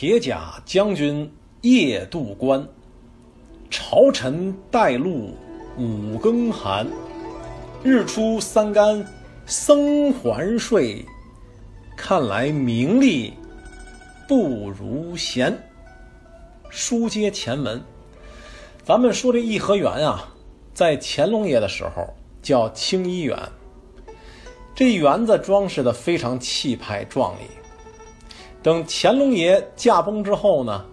铁甲将军夜渡关，朝臣带路五更寒。日出三竿僧还睡，看来名利不如闲。书接前文，咱们说这颐和园啊，在乾隆爷的时候叫清漪园。这园子装饰的非常气派壮丽。等乾隆爷驾崩之后呢，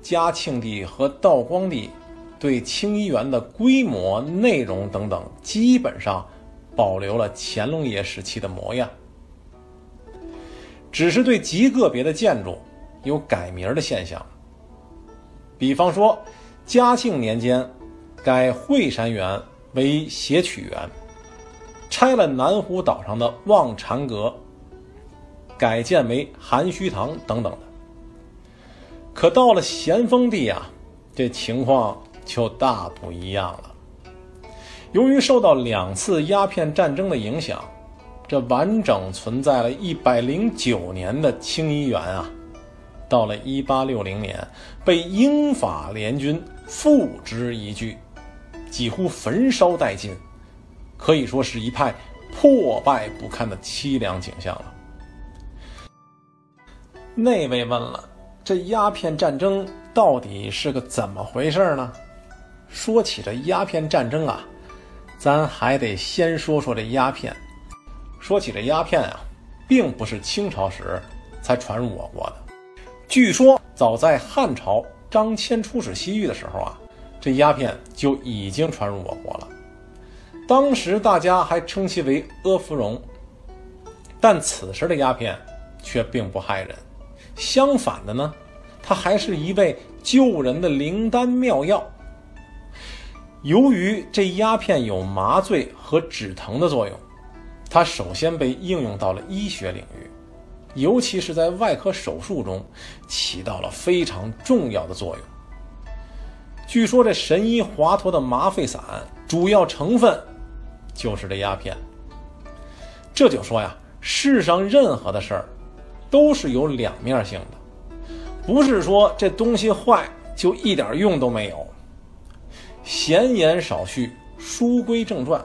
嘉庆帝和道光帝对清漪园的规模、内容等等，基本上保留了乾隆爷时期的模样，只是对极个别的建筑有改名的现象。比方说，嘉庆年间改惠山园为谐曲园。拆了南湖岛上的望禅阁，改建为含虚堂等等的。可到了咸丰帝啊，这情况就大不一样了。由于受到两次鸦片战争的影响，这完整存在了一百零九年的清漪园啊，到了一八六零年被英法联军付之一炬，几乎焚烧殆尽。可以说是一派破败不堪的凄凉景象了。那位问了：“这鸦片战争到底是个怎么回事呢？”说起这鸦片战争啊，咱还得先说说这鸦片。说起这鸦片啊，并不是清朝时才传入我国的。据说早在汉朝张骞出使西域的时候啊，这鸦片就已经传入我国了。当时大家还称其为阿芙蓉，但此时的鸦片却并不害人，相反的呢，它还是一味救人的灵丹妙药。由于这鸦片有麻醉和止疼的作用，它首先被应用到了医学领域，尤其是在外科手术中起到了非常重要的作用。据说这神医华佗的麻沸散主要成分。就是这鸦片，这就说呀，世上任何的事儿，都是有两面性的，不是说这东西坏就一点用都没有。闲言少叙，书归正传。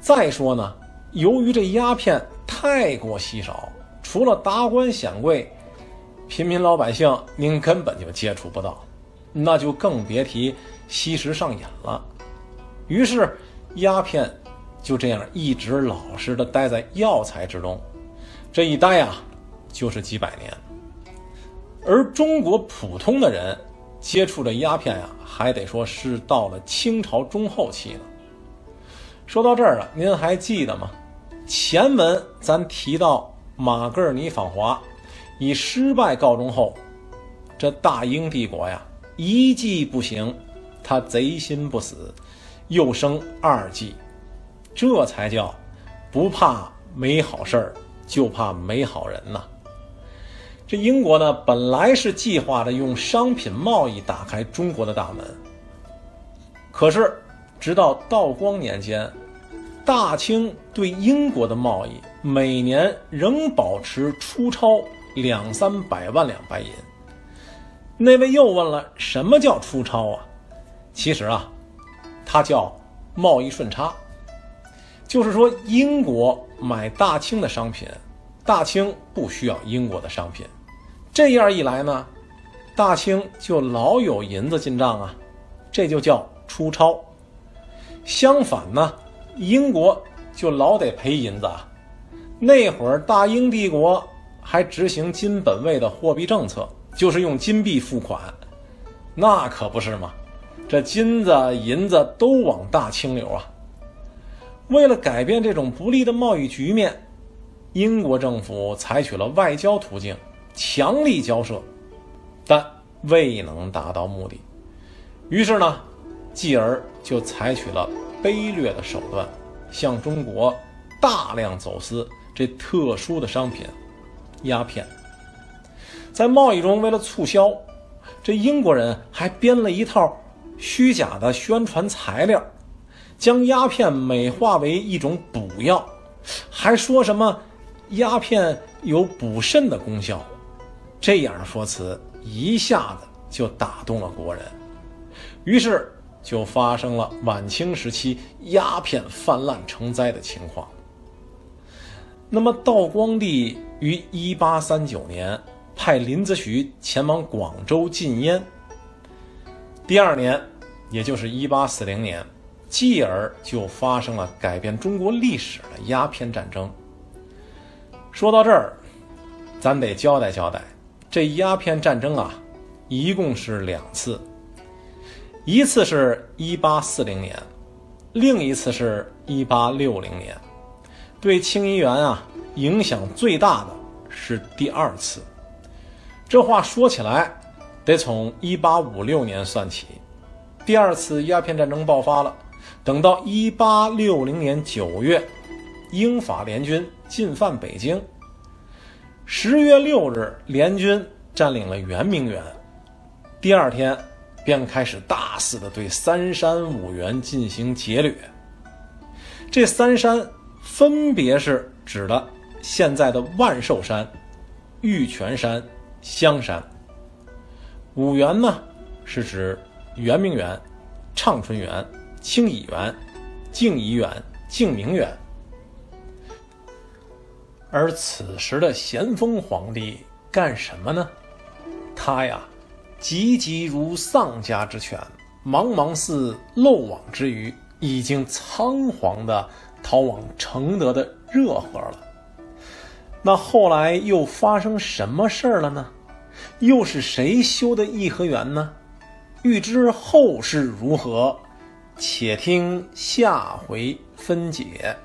再说呢，由于这鸦片太过稀少，除了达官显贵，平民老百姓您根本就接触不到，那就更别提吸食上瘾了。于是。鸦片就这样一直老实的待在药材之中，这一待啊，就是几百年。而中国普通的人接触这鸦片呀，还得说是到了清朝中后期呢。说到这儿了，您还记得吗？前文咱提到马格尔尼访华以失败告终后，这大英帝国呀一计不行，他贼心不死。又生二计，这才叫不怕没好事儿，就怕没好人呐。这英国呢，本来是计划着用商品贸易打开中国的大门，可是直到道光年间，大清对英国的贸易每年仍保持出超两三百万两白银。那位又问了，什么叫出超啊？其实啊。它叫贸易顺差，就是说英国买大清的商品，大清不需要英国的商品，这样一来呢，大清就老有银子进账啊，这就叫出超。相反呢，英国就老得赔银子啊。那会儿大英帝国还执行金本位的货币政策，就是用金币付款，那可不是吗？这金子银子都往大清流啊！为了改变这种不利的贸易局面，英国政府采取了外交途径，强力交涉，但未能达到目的。于是呢，继而就采取了卑劣的手段，向中国大量走私这特殊的商品——鸦片。在贸易中，为了促销，这英国人还编了一套。虚假的宣传材料，将鸦片美化为一种补药，还说什么鸦片有补肾的功效。这样的说辞一下子就打动了国人，于是就发生了晚清时期鸦片泛滥成灾的情况。那么，道光帝于一八三九年派林则徐前往广州禁烟。第二年，也就是一八四零年，继而就发生了改变中国历史的鸦片战争。说到这儿，咱得交代交代，这鸦片战争啊，一共是两次，一次是一八四零年，另一次是一八六零年。对清漪园啊影响最大的是第二次。这话说起来，得从一八五六年算起。第二次鸦片战争爆发了，等到一八六零年九月，英法联军进犯北京。十月六日，联军占领了圆明园，第二天便开始大肆的对三山五园进行劫掠。这三山。分别是指的现在的万寿山、玉泉山、香山。五园呢，是指圆明园、畅春园、清漪园、静怡园、静明园。而此时的咸丰皇帝干什么呢？他呀，急急如丧家之犬，茫茫似漏网之鱼，已经仓皇的。逃往承德的热河了。那后来又发生什么事儿了呢？又是谁修的颐和园呢？欲知后事如何，且听下回分解。